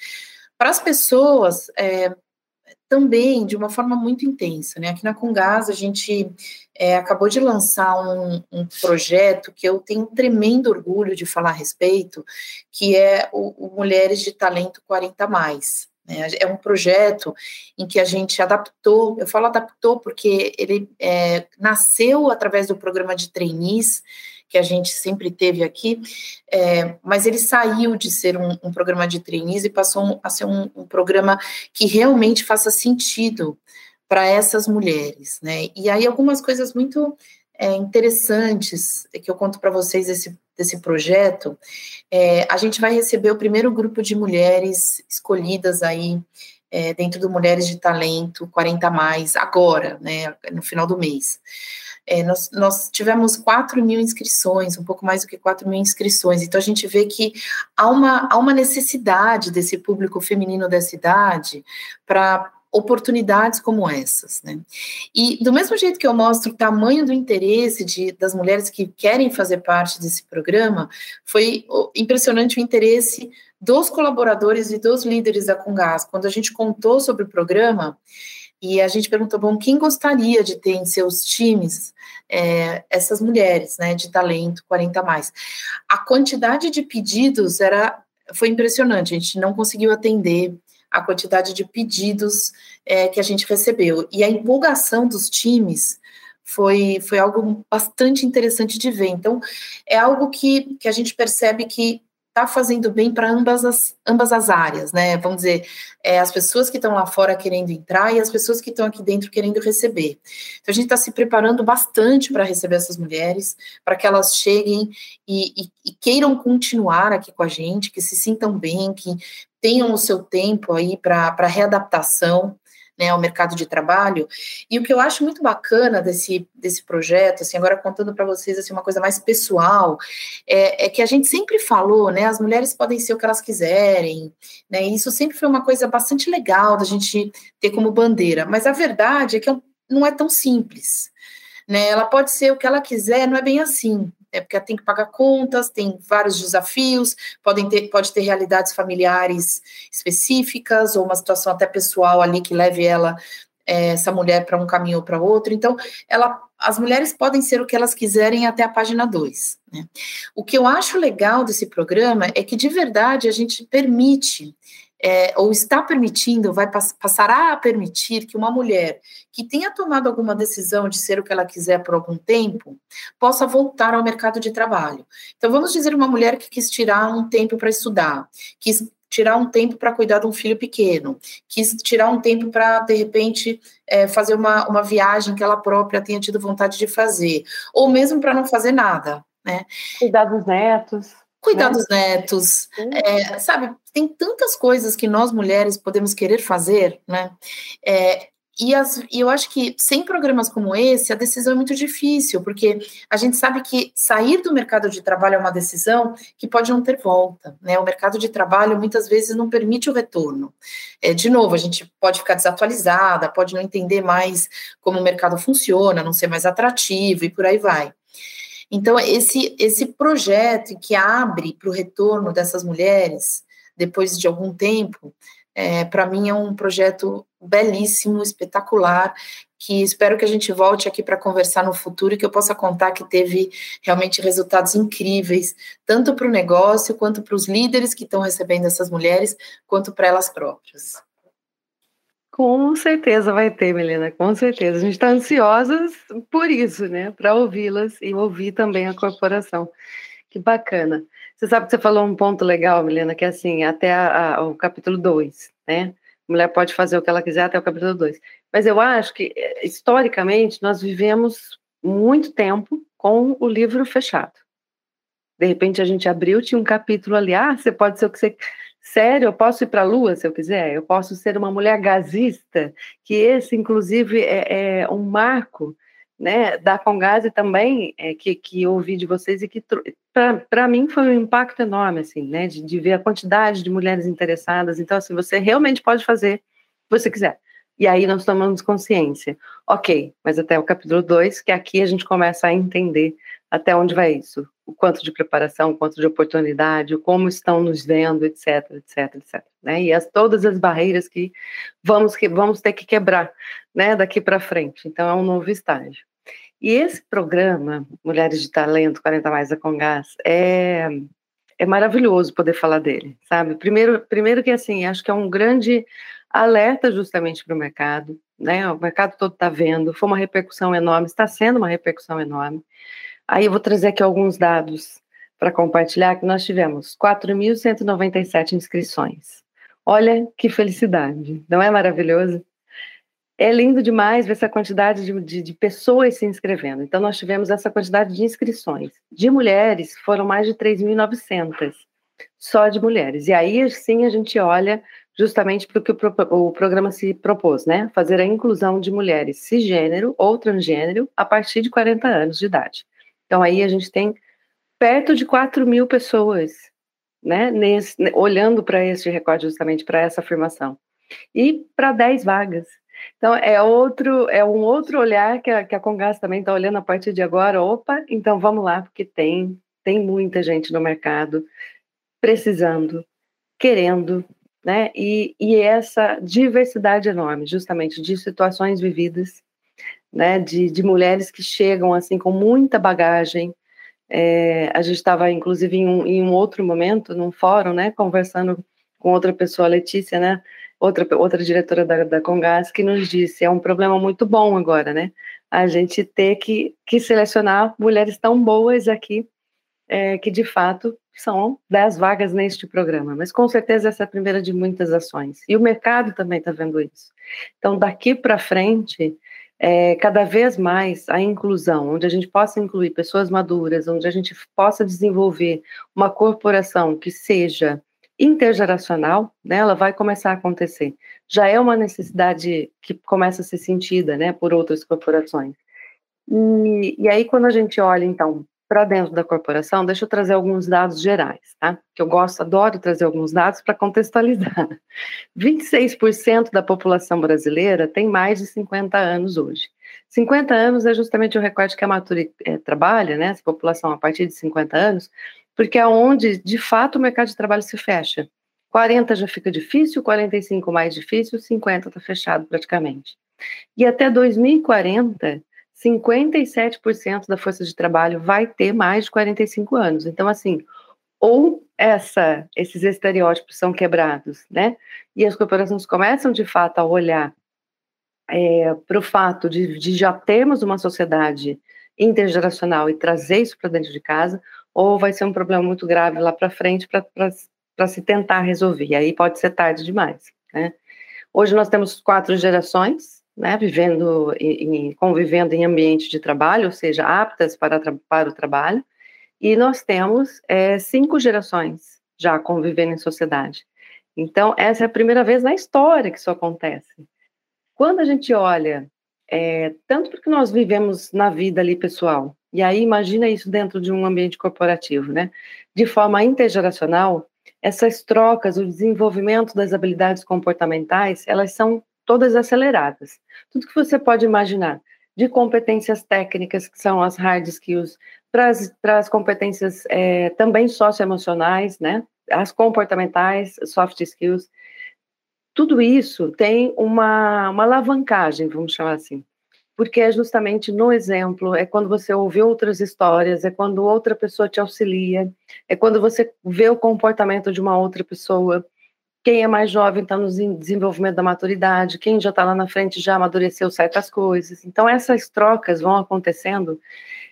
Para as pessoas, é, também de uma forma muito intensa. Né? Aqui na Congás, a gente é, acabou de lançar um, um, projeto que eu tenho um tremendo orgulho de falar a respeito, que é o, o Mulheres de Talento 40 Mais. Né? É um projeto em que a gente adaptou, eu falo adaptou porque ele é, nasceu através do programa de trainees, que a gente sempre teve aqui, é, mas ele saiu de ser um, um, programa de trainees e passou a ser um, um programa que realmente faça sentido para essas mulheres, né? E aí algumas coisas muito é, interessantes que eu conto para vocês desse, desse projeto. É, a gente vai receber o primeiro grupo de mulheres escolhidas aí é, dentro do Mulheres de Talento 40 mais agora, né? No final do mês. É, nós, nós, tivemos 4 mil inscrições, um pouco mais do que 4 mil inscrições, então a gente vê que há uma, há uma necessidade desse público feminino dessa idade para oportunidades como essas, né? E do mesmo jeito que eu mostro o tamanho do interesse de, das mulheres que querem fazer parte desse programa, foi impressionante o interesse dos colaboradores e dos líderes da Congás. Quando a gente contou sobre o programa, e a gente perguntou, bom, quem gostaria de ter em seus times é, essas mulheres, né, de talento 40 mais? A quantidade de pedidos era foi impressionante, a gente não conseguiu atender a quantidade de pedidos é, que a gente recebeu. E a empolgação dos times foi, foi algo bastante interessante de ver. Então, é algo que, que a gente percebe que está fazendo bem para ambas as, ambas as áreas, né? Vamos dizer, é, as pessoas que estão lá fora querendo entrar e as pessoas que estão aqui dentro querendo receber. Então, a gente está se preparando bastante para receber essas mulheres, para que elas cheguem e, e, e queiram continuar aqui com a gente, que se sintam bem, que tenham o seu tempo aí para readaptação, né, ao mercado de trabalho. E o que eu acho muito bacana desse, desse projeto, assim, agora contando para vocês assim, uma coisa mais pessoal, é, é, que a gente sempre falou, né, as mulheres podem ser o que elas quiserem, né, e isso sempre foi uma coisa bastante legal da gente ter como bandeira, mas a verdade é que não é tão simples. Né, ela pode ser o que ela quiser, não é bem assim é porque tem que pagar contas, tem vários desafios, podem ter, pode ter realidades familiares específicas, ou uma situação até pessoal ali que leve ela, é, essa mulher, para um caminho ou para outro. Então, ela, as mulheres podem ser o que elas quiserem até a página 2. Né? O que eu acho legal desse programa é que, de verdade, a gente permite é, ou está permitindo, vai pass passará a permitir que uma mulher que tenha tomado alguma decisão de ser o que ela quiser por algum tempo, possa voltar ao mercado de trabalho. Então, vamos dizer uma mulher que quis tirar um tempo para estudar, quis tirar um tempo para cuidar de um filho pequeno, quis tirar um tempo para, de repente, é, fazer uma, uma viagem que ela própria tenha tido vontade de fazer, ou mesmo para não fazer nada, né? Cuidar dos netos cuidar né? dos netos, é, sabe? Tem tantas coisas que nós mulheres podemos querer fazer, né? É, e, as, e, eu acho que sem programas como esse, a decisão é muito difícil, porque a gente sabe que sair do mercado de trabalho é uma decisão que pode não ter volta. Né? O mercado de trabalho muitas vezes não permite o retorno. É, de novo, a gente pode ficar desatualizada, pode não entender mais como o mercado funciona, não ser mais atrativo e por aí vai. Então, esse, esse projeto que abre para o retorno dessas mulheres, depois de algum tempo, é, para mim é um projeto belíssimo, espetacular, que espero que a gente volte aqui para conversar no futuro e que eu possa contar que teve realmente resultados incríveis, tanto para o negócio, quanto para os líderes que estão recebendo essas mulheres, quanto para elas próprias. Com certeza vai ter, Melina, com certeza. A gente está ansiosas por isso, né? Para ouvi-las e ouvir também a corporação. Que bacana. Você sabe que você falou um ponto legal, Milena, que é assim, até a, a, o capítulo 2, né? A mulher pode fazer o que ela quiser até o capítulo 2. Mas eu acho que, eh, historicamente, nós vivemos muito tempo com o livro fechado. De repente a gente abriu, tinha um capítulo ali, ah, você pode ser o que você. Sério, eu posso ir para a Lua se eu quiser, eu posso ser uma mulher gazista, que esse, inclusive, é, é um marco né, da Congase também, é, que, que ouvi de vocês e que para mim foi um impacto enorme, assim, né, de, de, ver a quantidade de mulheres interessadas. Então, assim, você realmente pode fazer que você quiser. E aí nós tomamos consciência. Ok, mas até o capítulo 2, que aqui a gente começa a entender até onde vai isso, o quanto de preparação, o quanto de oportunidade, como estão nos vendo, etc, etc, etc. Né? E as, todas as barreiras que vamos, que vamos ter que quebrar né, daqui para frente. Então, é um novo estágio. E esse programa, Mulheres de Talento 40 Mais da Congás, é, é maravilhoso poder falar dele, sabe? Primeiro, primeiro que, assim, acho que é um grande alerta justamente para o mercado, né? O mercado todo está vendo, foi uma repercussão enorme, está sendo uma repercussão enorme. Aí eu vou trazer aqui alguns dados para compartilhar, que nós tivemos 4.197 inscrições. Olha que felicidade, não é maravilhoso? É lindo demais ver essa quantidade de, de, de, pessoas se inscrevendo. Então, nós tivemos essa quantidade de inscrições. De mulheres, foram mais de 3.900, só de mulheres. E aí, sim, a gente olha justamente para o que o, programa se propôs, né? Fazer a inclusão de mulheres cisgênero ou transgênero a partir de 40 anos de idade. Então, aí a gente tem perto de 4 mil pessoas, né? Nesse, olhando para esse recorde, justamente para essa afirmação. E para 10 vagas. Então, é outro, é um outro olhar que a, que a Congas também está olhando a partir de agora. Opa, então vamos lá, porque tem, tem muita gente no mercado precisando, querendo, né? E, e essa diversidade enorme, justamente, de situações vividas, né? De, de mulheres que chegam, assim, com muita bagagem. É, a gente estava, inclusive, em um, em um outro momento, num fórum, né? Conversando com outra pessoa, Letícia, né? outra, outra diretora da, da Congás, que nos disse, é um problema muito bom agora, né? A gente ter que, que selecionar mulheres tão boas aqui, é, que de fato são 10 vagas neste programa, mas com certeza essa é a primeira de muitas ações. E o mercado também está vendo isso. Então, daqui para frente, é, cada vez mais a inclusão, onde a gente possa incluir pessoas maduras, onde a gente possa desenvolver uma corporação que seja intergeracional, né, ela vai começar a acontecer. Já é uma necessidade que começa a ser sentida, né, por outras corporações. E, e aí, quando a gente olha, então, para dentro da corporação, deixa eu trazer alguns dados gerais, tá? Que eu gosto, adoro trazer alguns dados para contextualizar. 26% da população brasileira tem mais de 50 anos hoje. 50 anos é justamente o recorte que a Maturi é, trabalha, né? Essa população a partir de 50 anos, porque é onde, de fato, o mercado de trabalho se fecha. 40 já fica difícil, 45 mais difícil, 50 está fechado praticamente. E até 2040, 57% da força de trabalho vai ter mais de 45 anos. Então, assim, ou essa, esses estereótipos são quebrados, né? E as corporações começam, de fato, a olhar é, para o fato de, de já termos uma sociedade intergeracional e trazer isso para dentro de casa, ou vai ser um problema muito grave lá para frente para se tentar resolver. E aí pode ser tarde demais. Né? Hoje nós temos quatro gerações, né, vivendo e, convivendo em ambiente de trabalho, ou seja, aptas para, para o trabalho, e nós temos é, cinco gerações já convivendo em sociedade. Então, essa é a primeira vez na história que isso acontece. quando a gente olha, é, tanto porque nós vivemos na vida ali pessoal, e aí imagina isso dentro de um ambiente corporativo, né? De forma intergeracional, essas trocas, o desenvolvimento das habilidades comportamentais, elas são todas aceleradas. Tudo que você pode imaginar, de competências técnicas, que são as hard skills, para as competências é, também socioemocionais, né? As comportamentais, soft skills. Tudo isso tem uma, uma alavancagem, vamos chamar assim porque é justamente no exemplo, é quando você ouve outras histórias, é quando outra pessoa te auxilia, é quando você vê o comportamento de uma outra pessoa. Quem é mais jovem está no desenvolvimento da maturidade, quem já está lá na frente já amadureceu certas coisas. Então, essas trocas vão acontecendo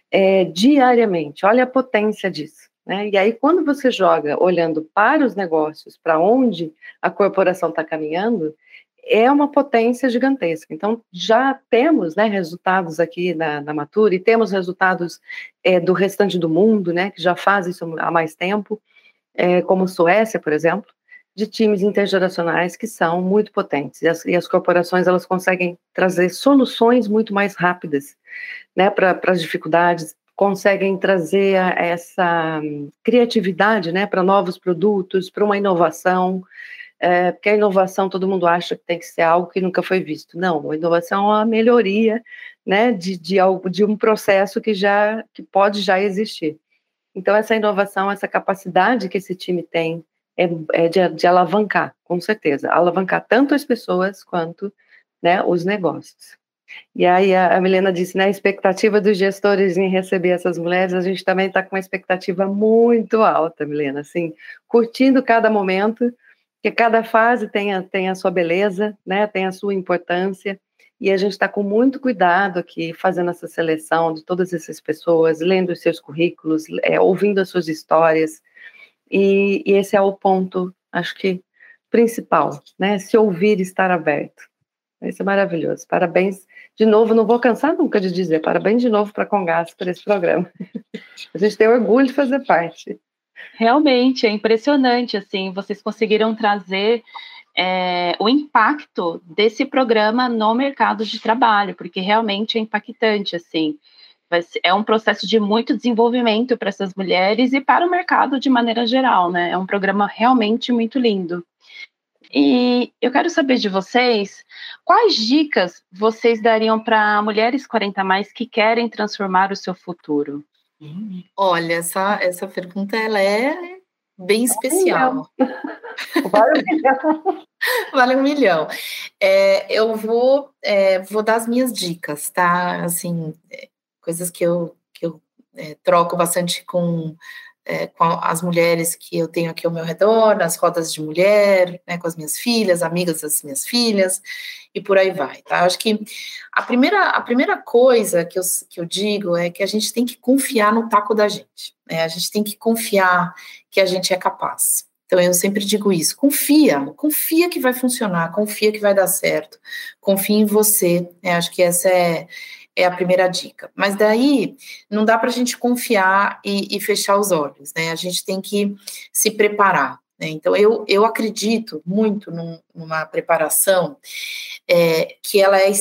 é, diariamente. Olha a potência disso. Né? E aí, quando você joga olhando para os negócios, para onde a corporação está caminhando, é uma potência gigantesca. Então, já temos né, resultados aqui na, na Matura e temos resultados é, do restante do mundo, né, que já faz isso há mais tempo, é, como Suécia, por exemplo, de times intergeracionais que são muito potentes. E as, e as corporações elas conseguem trazer soluções muito mais rápidas né, para as dificuldades, conseguem trazer essa criatividade né, para novos produtos, para uma inovação é, porque a inovação todo mundo acha que tem que ser algo que nunca foi visto. Não, a inovação é uma melhoria né, de, de, algo, de um processo que já que pode já existir. Então, essa inovação, essa capacidade que esse time tem é, é de, de, alavancar, com certeza, alavancar tanto as pessoas quanto né, os negócios. E aí a, a Milena disse, né, a expectativa dos gestores em receber essas mulheres, a gente também está com uma expectativa muito alta, Milena, assim, curtindo cada momento, que cada fase tem a, tem a sua beleza, né, tem a sua importância, e a gente está com muito cuidado aqui, fazendo essa seleção de todas essas pessoas, lendo os seus currículos, é, ouvindo as suas histórias, e, e, esse é o ponto, acho que, principal, né, se ouvir e estar aberto. Isso é maravilhoso. Parabéns. De novo, não vou cansar nunca de dizer, parabéns de novo para a Congas por esse programa. A gente tem orgulho de fazer parte. Realmente, é impressionante, assim, vocês conseguiram trazer é, o impacto desse programa no mercado de trabalho, porque realmente é impactante, assim, é um processo de muito desenvolvimento para essas mulheres e para o mercado de maneira geral, né? É um programa realmente muito lindo. E eu quero saber de vocês quais dicas vocês dariam para mulheres 40 mais que querem transformar o seu futuro. Olha, essa, essa pergunta ela é bem especial. Vale um milhão. vale um milhão. É, eu vou, é, vou dar as minhas dicas, tá? Assim, é, coisas que eu, que eu é, troco bastante com é, com as mulheres que eu tenho aqui ao meu redor, nas rodas de mulher, né, com as minhas filhas, amigas das minhas filhas, e por aí vai, tá? Acho que a primeira, a primeira coisa que eu, que eu digo é que a gente tem que confiar no taco da gente, né? A gente tem que confiar que a gente é capaz. Então eu sempre digo isso: confia, confia que vai funcionar, confia que vai dar certo, confia em você. Né? Acho que essa é, é a primeira dica. Mas daí não dá para a gente confiar e, e, fechar os olhos, né? A gente tem que se preparar. Né? Então eu, eu acredito muito num, numa preparação é, que ela é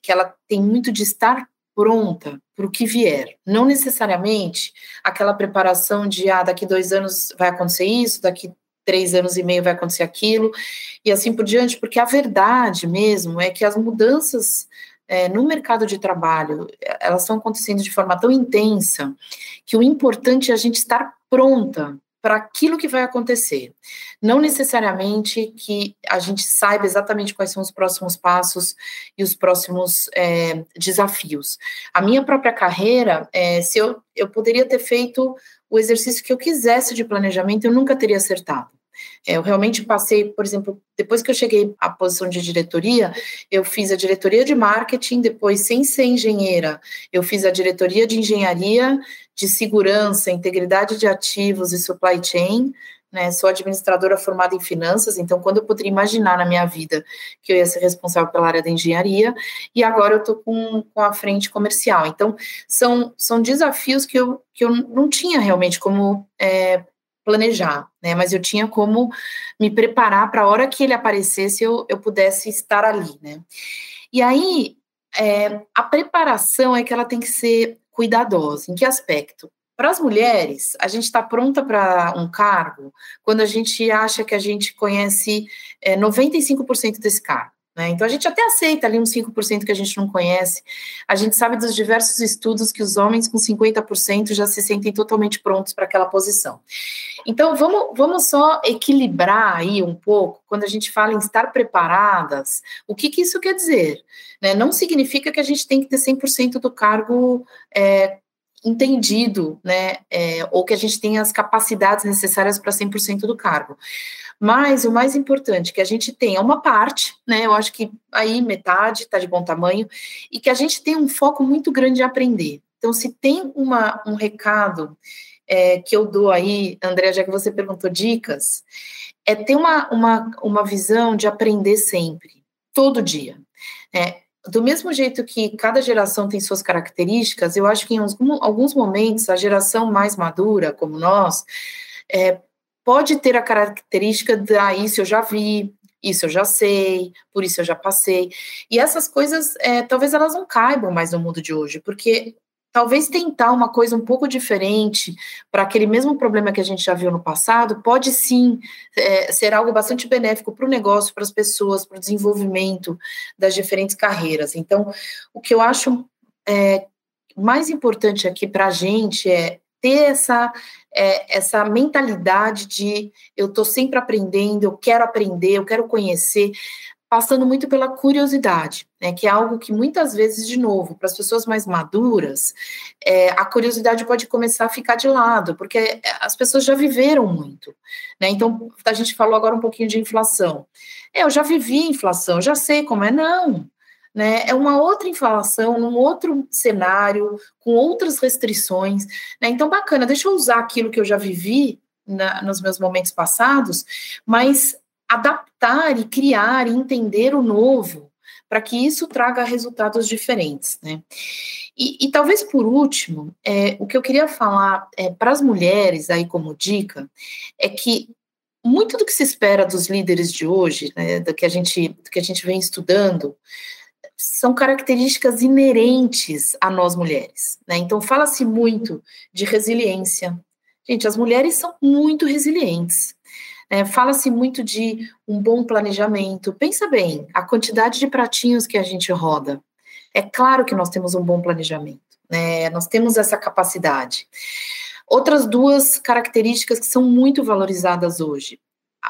que ela tem muito de estar pronta para o que vier. Não necessariamente aquela preparação de ah, daqui dois anos vai acontecer isso, daqui três anos e meio vai acontecer aquilo, e assim por diante, porque a verdade mesmo é que as mudanças é, no mercado de trabalho, elas estão acontecendo de forma tão intensa que o importante é a gente estar pronta para aquilo que vai acontecer. Não necessariamente que a gente saiba exatamente quais são os próximos passos e os próximos é, desafios. A minha própria carreira, é, se eu, eu poderia ter feito o exercício que eu quisesse de planejamento, eu nunca teria acertado. É, eu realmente passei, por exemplo, depois que eu cheguei à posição de diretoria, eu fiz a diretoria de marketing, depois, sem ser engenheira, eu fiz a diretoria de engenharia, de segurança, integridade de ativos e supply chain. Né, sou administradora formada em finanças, então quando eu poderia imaginar na minha vida que eu ia ser responsável pela área da engenharia, e agora eu estou com, com a frente comercial. Então, são, são desafios que eu, que eu não tinha realmente como é, planejar, né? Mas eu tinha como me preparar para a hora que ele aparecesse eu, eu pudesse estar ali, né? E aí, é, a preparação é que ela tem que ser cuidadosa. Em que aspecto? Para as mulheres, a gente está pronta para um cargo quando a gente acha que a gente conhece é, 95% desse cargo. Né? Então, a gente até aceita ali uns 5% que a gente não conhece. A gente sabe dos diversos estudos que os homens com 50% já se sentem totalmente prontos para aquela posição. Então, vamos, vamos só equilibrar aí um pouco, quando a gente fala em estar preparadas, o que, que isso quer dizer? Né? Não significa que a gente tem que ter 100% do cargo é, entendido, né, é, ou que a gente tenha as capacidades necessárias para 100% do cargo. Mas o mais importante, é que a gente tenha uma parte, né? Eu acho que aí metade está de bom tamanho, e que a gente tenha um foco muito grande em aprender. Então, se tem uma, um recado é, que eu dou aí, André, já que você perguntou dicas, é ter uma, uma, uma visão de aprender sempre, todo dia. É, do mesmo jeito que cada geração tem suas características, eu acho que em alguns, momentos a geração mais madura, como nós, é, pode ter a característica de, ah, isso eu já vi, isso eu já sei, por isso eu já passei. E essas coisas, é, talvez elas não caibam mais no mundo de hoje, porque talvez tentar uma coisa um pouco diferente para aquele mesmo problema que a gente já viu no passado pode sim é, ser algo bastante benéfico para o negócio, para as pessoas, para o desenvolvimento das diferentes carreiras. Então, o que eu acho é, mais importante aqui para a gente é ter essa é, essa mentalidade de eu estou sempre aprendendo, eu quero aprender, eu quero conhecer, passando muito pela curiosidade, né, que é algo que muitas vezes, de novo, para as pessoas mais maduras, é, a curiosidade pode começar a ficar de lado, porque é, as pessoas já viveram muito. Né, então, a gente falou agora um pouquinho de inflação. É, eu já vivi inflação, já sei como é. Não, né? É uma outra inflação, num outro cenário, com outras restrições. Né? Então, bacana, deixa eu usar aquilo que eu já vivi na, nos meus momentos passados, mas adaptar e criar e entender o novo, para que isso traga resultados diferentes, né? E, e talvez por último, é, o que eu queria falar é, para as mulheres aí como dica é que muito do que se espera dos líderes de hoje, né, do que a gente, do que a gente vem estudando, são características inerentes a nós mulheres. Né? Então, fala-se muito de resiliência. Gente, as mulheres são muito resilientes. É, fala-se muito de um bom planejamento. Pensa bem, a quantidade de pratinhos que a gente roda. É claro que nós temos um bom planejamento, né? Nós temos essa capacidade. Outras duas características que são muito valorizadas hoje: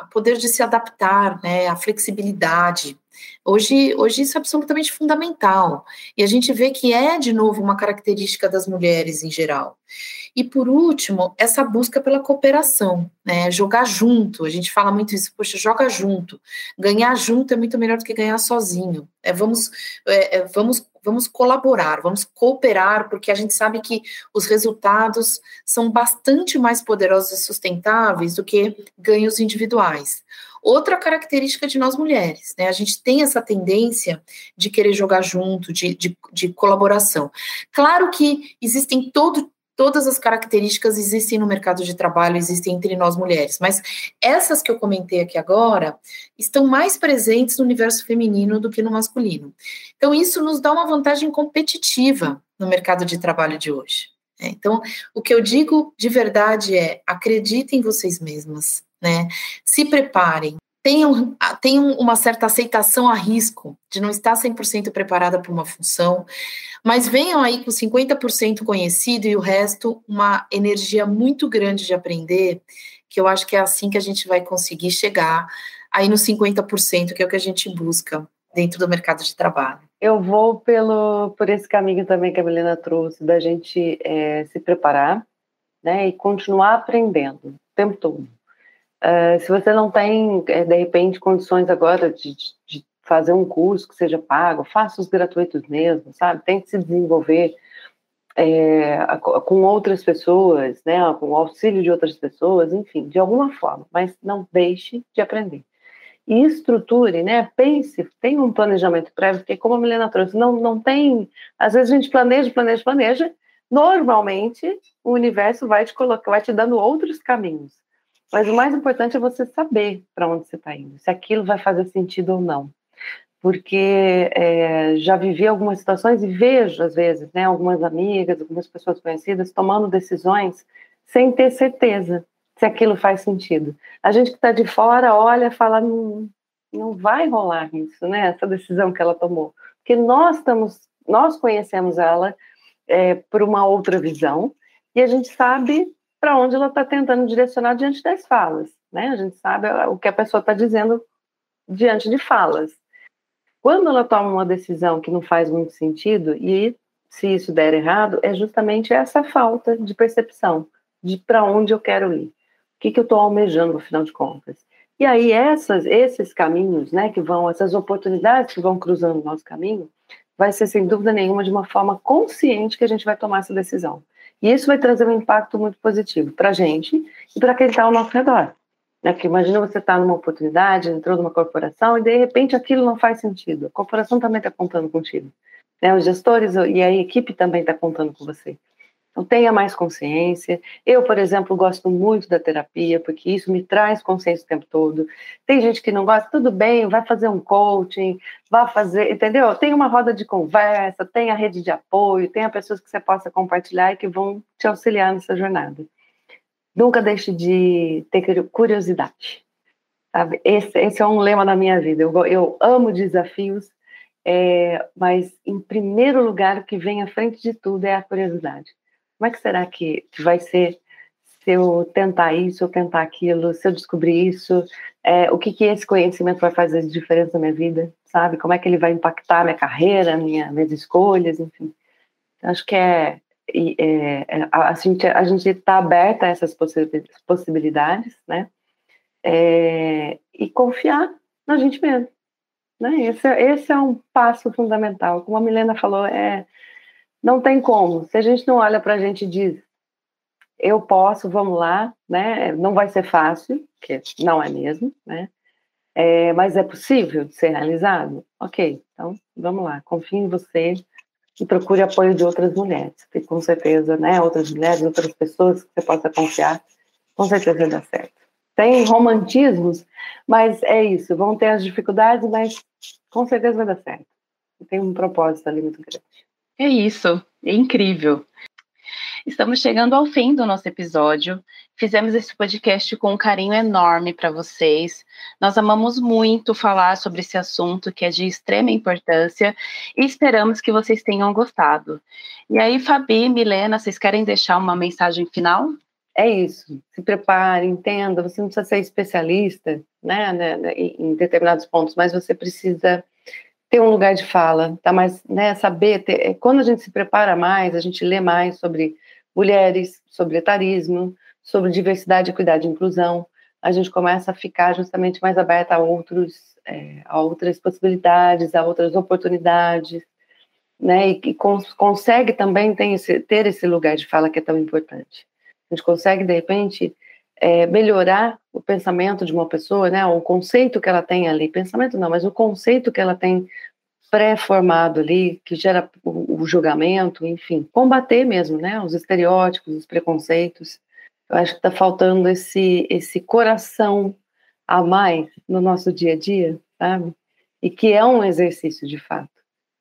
o poder de se adaptar, né? A flexibilidade. Hoje, hoje isso é absolutamente fundamental. E a gente vê que é, de novo, uma característica das mulheres em geral. E por último, essa busca pela cooperação, né? Jogar junto. A gente fala muito isso, poxa, joga junto. Ganhar junto é muito melhor do que ganhar sozinho. É, vamos, é, é, vamos, vamos colaborar, vamos cooperar, porque a gente sabe que os resultados são bastante mais poderosos e sustentáveis do que ganhos individuais. Outra característica de nós mulheres, né? A gente tem essa tendência de querer jogar junto, de, de, de colaboração. Claro que existem todo, todas as características existem no mercado de trabalho, existem entre nós mulheres, mas essas que eu comentei aqui agora estão mais presentes no universo feminino do que no masculino. Então, isso nos dá uma vantagem competitiva no mercado de trabalho de hoje. Né? Então, o que eu digo de verdade é: acreditem em vocês mesmas, né? Se preparem, tenham, tenham uma certa aceitação a risco de não estar 100% preparada para uma função, mas venham aí com 50% conhecido e o resto uma energia muito grande de aprender, que eu acho que é assim que a gente vai conseguir chegar aí nos 50%, que é o que a gente busca dentro do mercado de trabalho. Eu vou pelo, por esse caminho também que a Melina trouxe, da gente é, se preparar né, e continuar aprendendo o tempo todo. Uh, se você não tem, é, de repente, condições agora de, de, fazer um curso que seja pago, faça os gratuitos mesmo, sabe? Tente se desenvolver é, com outras pessoas, né? Com o auxílio de outras pessoas, enfim, de alguma forma, mas não deixe de aprender. E estruture, né? Pense, tenha um planejamento prévio, porque como a Milena trouxe, não, não tem. Às vezes a gente planeja, planeja, planeja. Normalmente o universo vai te colocar, vai te dando outros caminhos. Mas o mais importante é você saber para onde você está indo, se aquilo vai fazer sentido ou não. porque é, já vivi algumas situações e vejo, às vezes, né, algumas amigas, algumas pessoas conhecidas tomando decisões sem ter certeza se aquilo faz sentido. A gente que está de fora olha e fala, não, não vai rolar isso, né, essa decisão que ela tomou. Porque nós estamos, nós conhecemos ela é, por uma outra visão e a gente sabe para onde ela está tentando direcionar diante das falas, né? A gente sabe o que a pessoa está dizendo diante de falas. Quando ela toma uma decisão que não faz muito sentido, e se isso der errado, é justamente essa falta de percepção de para onde eu quero ir, o que, que eu estou almejando, afinal de contas. E aí, essas, esses caminhos, né, que vão, essas oportunidades que vão cruzando o nosso caminho, vai ser, sem dúvida nenhuma, de uma forma consciente que a gente vai tomar essa decisão. E isso vai trazer um impacto muito positivo para a gente e para quem está ao nosso redor. Né? Porque imagina você estar tá numa oportunidade, entrou numa corporação e de repente aquilo não faz sentido. A corporação também está contando contigo. Né? Os gestores e a equipe também está contando com você. Então, tenha mais consciência. Eu, por exemplo, gosto muito da terapia, porque isso me traz consciência o tempo todo. Tem gente que não gosta, tudo bem, vai fazer um coaching, vai fazer, entendeu? Tem uma roda de conversa, tem a rede de apoio, tem as pessoas que você possa compartilhar e que vão te auxiliar nessa jornada. Nunca deixe de ter curiosidade. Sabe? Esse, esse é um lema da minha vida. Eu, eu amo desafios, é, mas em primeiro lugar, o que vem à frente de tudo é a curiosidade. Como é que será que, vai ser se eu tentar isso, eu tentar aquilo, se eu descobrir isso, é, o que, que esse conhecimento vai fazer de diferença na minha vida, sabe? Como é que ele vai impactar minha carreira, minha, minhas escolhas, enfim. Acho que é, é, é, a, gente a gente está aberta a essas possibilidades, né? É, e confiar na gente mesmo, né? Esse, é, esse é um passo fundamental. Como a Milena falou, é não tem como. Se a gente não olha para a gente e diz, eu posso, vamos lá, né? Não vai ser fácil, que não é mesmo, né? É, mas é possível de ser realizado? Ok, então vamos lá, confie em você, e procure apoio de outras mulheres, que com certeza, né, outras mulheres, outras pessoas que você possa confiar, com certeza dar certo. Tem romantismos, mas é isso, vão ter as dificuldades, mas com certeza vai dar certo. Tem um propósito ali muito grande. É isso, é incrível. Estamos chegando ao fim do nosso episódio. Fizemos esse podcast com um carinho enorme para vocês. Nós amamos muito falar sobre esse assunto que é de extrema importância e esperamos que vocês tenham gostado. E aí, Fabi, Milena, vocês querem deixar uma mensagem final? É isso. Se prepare, entenda. Você não precisa ser especialista, né, né, né em determinados pontos, mas você precisa ter um lugar de fala, tá? Mas, né, saber ter, quando a gente se prepara mais, a gente lê mais sobre mulheres, sobre etarismo, sobre diversidade, equidade e inclusão, a gente começa a ficar justamente mais aberta a outros, é, a outras possibilidades, a outras oportunidades, né? E, e cons consegue também esse, ter esse lugar de fala que é tão importante. A gente consegue de repente é, melhorar o pensamento de uma pessoa, né? O conceito que ela tem ali, pensamento não, mas o conceito que ela tem pré-formado ali, que gera o, o, julgamento, enfim, combater mesmo, né, os estereótipos, os preconceitos. Eu acho que está faltando esse, esse coração a mais no nosso dia a dia, sabe? E que é um exercício de fato.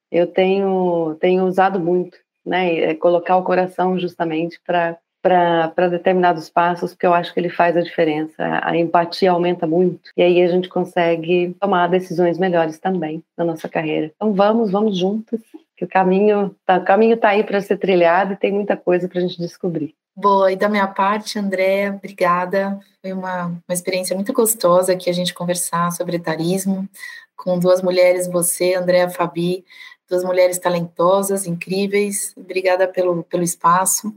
Eu tenho, tenho usado muito, né, é colocar o coração justamente para para determinados passos, porque eu acho que ele faz a diferença. A empatia aumenta muito e aí a gente consegue tomar decisões melhores também na nossa carreira. Então vamos, vamos juntos, que o caminho tá, o caminho tá aí para ser trilhado e tem muita coisa para a gente descobrir. Boa, e da minha parte, André, obrigada. Foi uma, uma experiência muito gostosa aqui a gente conversar sobre etarismo com duas mulheres, você, André, Fabi, duas mulheres talentosas, incríveis. Obrigada pelo, pelo espaço.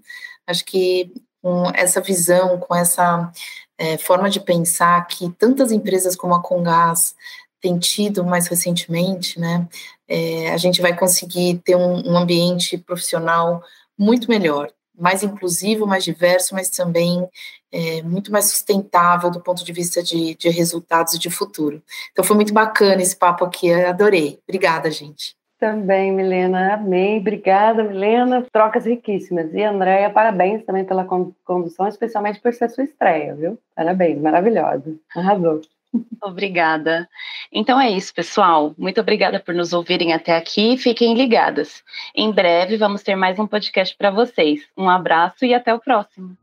Acho que com essa visão, com essa é, forma de pensar que tantas empresas como a Congás têm tido mais recentemente, né, é, a gente vai conseguir ter um, um ambiente profissional muito melhor, mais inclusivo, mais diverso, mas também é, muito mais sustentável do ponto de vista de, de resultados e de futuro. Então foi muito bacana esse papo aqui, adorei. Obrigada, gente. Também, Milena, amei. Obrigada, Milena. Trocas riquíssimas. E, Andréia, parabéns também pela condução, especialmente por ser sua estreia, viu? Parabéns, maravilhosa. Arrasou. Obrigada. Então é isso, pessoal. Muito obrigada por nos ouvirem até aqui. Fiquem ligadas. Em breve vamos ter mais um podcast para vocês. Um abraço e até o próximo.